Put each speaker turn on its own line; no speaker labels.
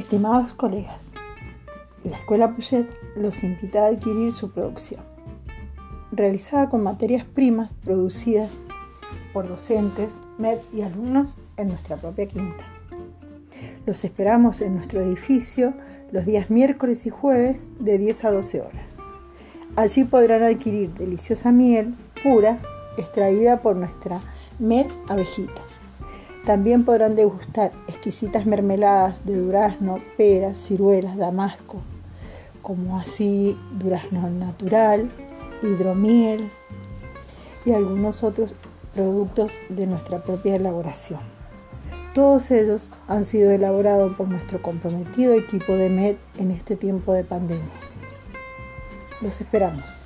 Estimados colegas, la Escuela Puget los invita a adquirir su producción, realizada con materias primas producidas por docentes, MED y alumnos en nuestra propia quinta. Los esperamos en nuestro edificio los días miércoles y jueves de 10 a 12 horas. Allí podrán adquirir deliciosa miel pura extraída por nuestra MED abejita. También podrán degustar exquisitas mermeladas de durazno, peras, ciruelas, damasco, como así durazno natural, hidromiel y algunos otros productos de nuestra propia elaboración. Todos ellos han sido elaborados por nuestro comprometido equipo de MED en este tiempo de pandemia. Los esperamos.